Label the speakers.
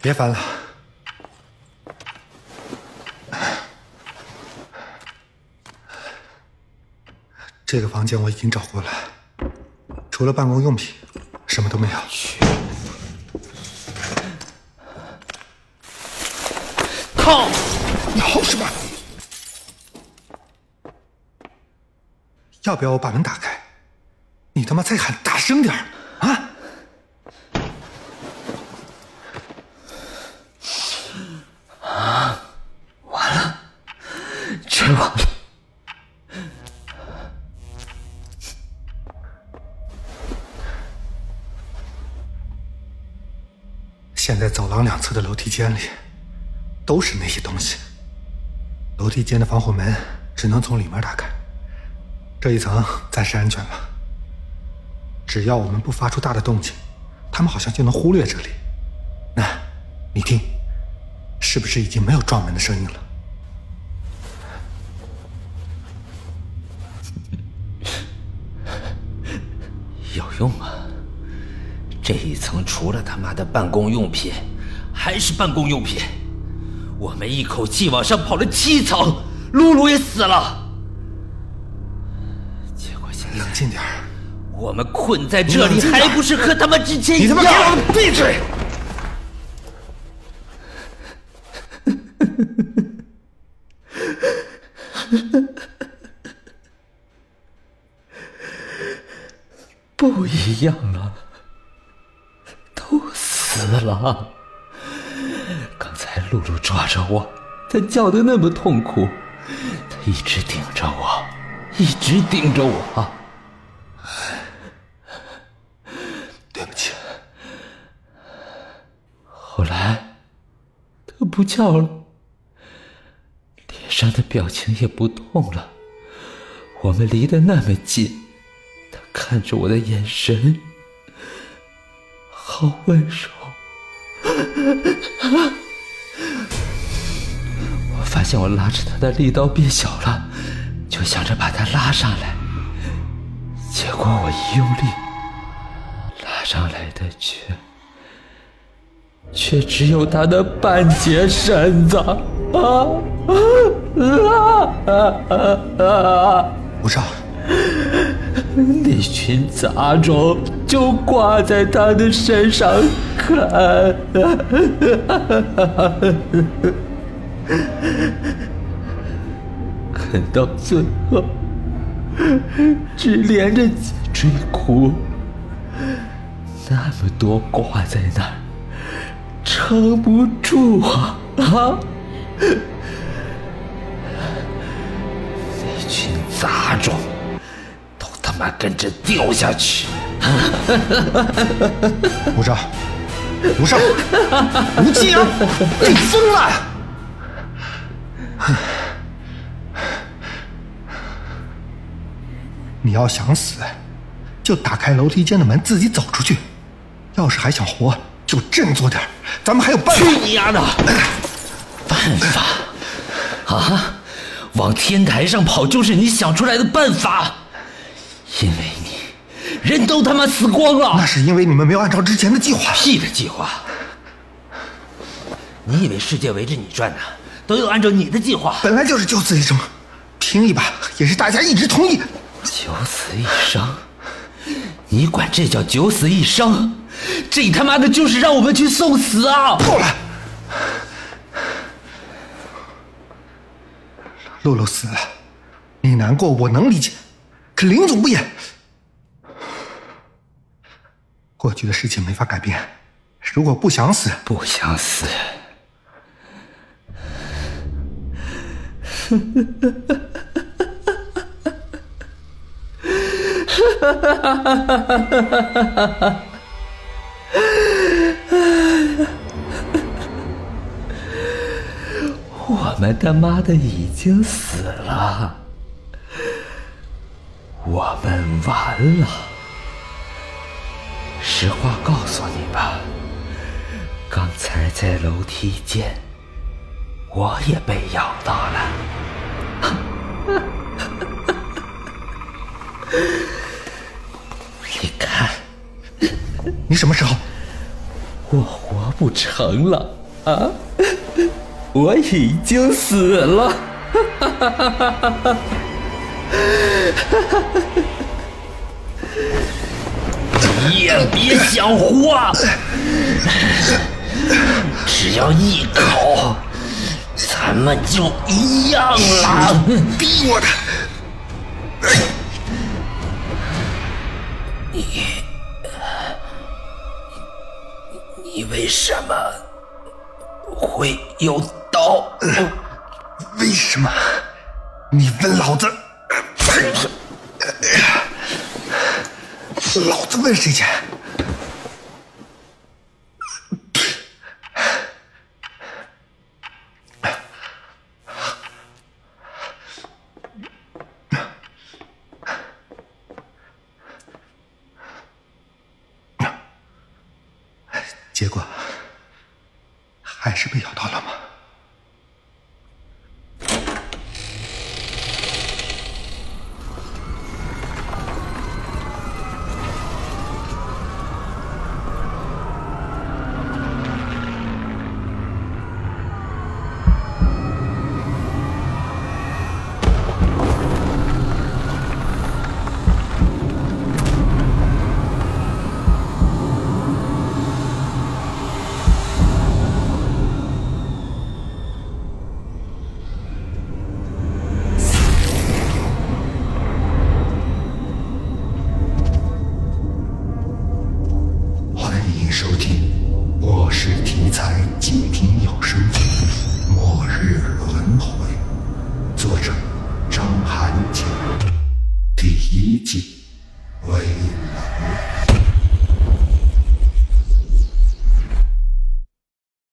Speaker 1: 别翻了，这个房间我已经找过了，除了办公用品，什么都没有。
Speaker 2: 靠！
Speaker 1: 你吼什么？要不要我把门打开？你他妈再喊大声点儿啊！
Speaker 2: 绝望了！
Speaker 1: 现在走廊两侧的楼梯间里，都是那些东西。楼梯间的防火门只能从里面打开，这一层暂时安全了。只要我们不发出大的动静，他们好像就能忽略这里。那，你听，是不是已经没有撞门的声音了？
Speaker 2: 有用吗？这一层除了他妈的办公用品，还是办公用品。我们一口气往上跑了七层，露露也死了。结果现在
Speaker 1: 冷静点儿
Speaker 2: 我们困在这里，还不是和他们之前一样？
Speaker 1: 你他妈给我闭嘴！
Speaker 2: 不一样了，都死了。刚才露露抓着我，她叫的那么痛苦，她一直盯着我，一直盯着我。
Speaker 1: 对不起，
Speaker 2: 后来，她不叫了，脸上的表情也不动了。我们离得那么近，她看着我的眼神好温柔。我发现我拉着他的力道变小了，就想着把他拉上来，结果我一用力，拉上来的却却只有他的半截身子啊啊啊啊啊！
Speaker 1: 吴少，
Speaker 2: 那群杂种就挂在他的身上看，看到最后只连着脊椎骨，那么多挂在那儿，撑不住啊啊！那群杂种都他妈跟着掉下去！
Speaker 1: 吴少，吴少，吴继阳，你疯了！你要想死，就打开楼梯间的门，自己走出去。要是还想活，就振作点咱们还有办法。
Speaker 2: 去你丫的！办法啊！往天台上跑就是你想出来的办法，因为你人都他妈死光了。
Speaker 1: 那是因为你们没有按照之前的计划。
Speaker 2: 屁的计划！你以为世界围着你转呢？都有按照你的计划。
Speaker 1: 本来就是九死一生，拼一把也是大家一直同意。
Speaker 2: 九死一生，你管这叫九死一生？这他妈的就是让我们去送死啊！
Speaker 1: 够了，露露死了，你难过我能理解，可林总不也？过去的事情没法改变，如果不想死，
Speaker 2: 不想死。我们他妈的已经死了，我们完了。实话告诉你吧，刚才在楼梯间，我也被咬到了。你看，
Speaker 1: 你什么时候？
Speaker 2: 我活不成了啊。
Speaker 3: 我已经死了。
Speaker 2: 哈 也别想活，只要一口，咱们就一样了。
Speaker 1: 逼我的！
Speaker 2: 你你为什么会有刀？
Speaker 1: 为什么？你问老子？老子问谁去？结果还是被咬到了吗？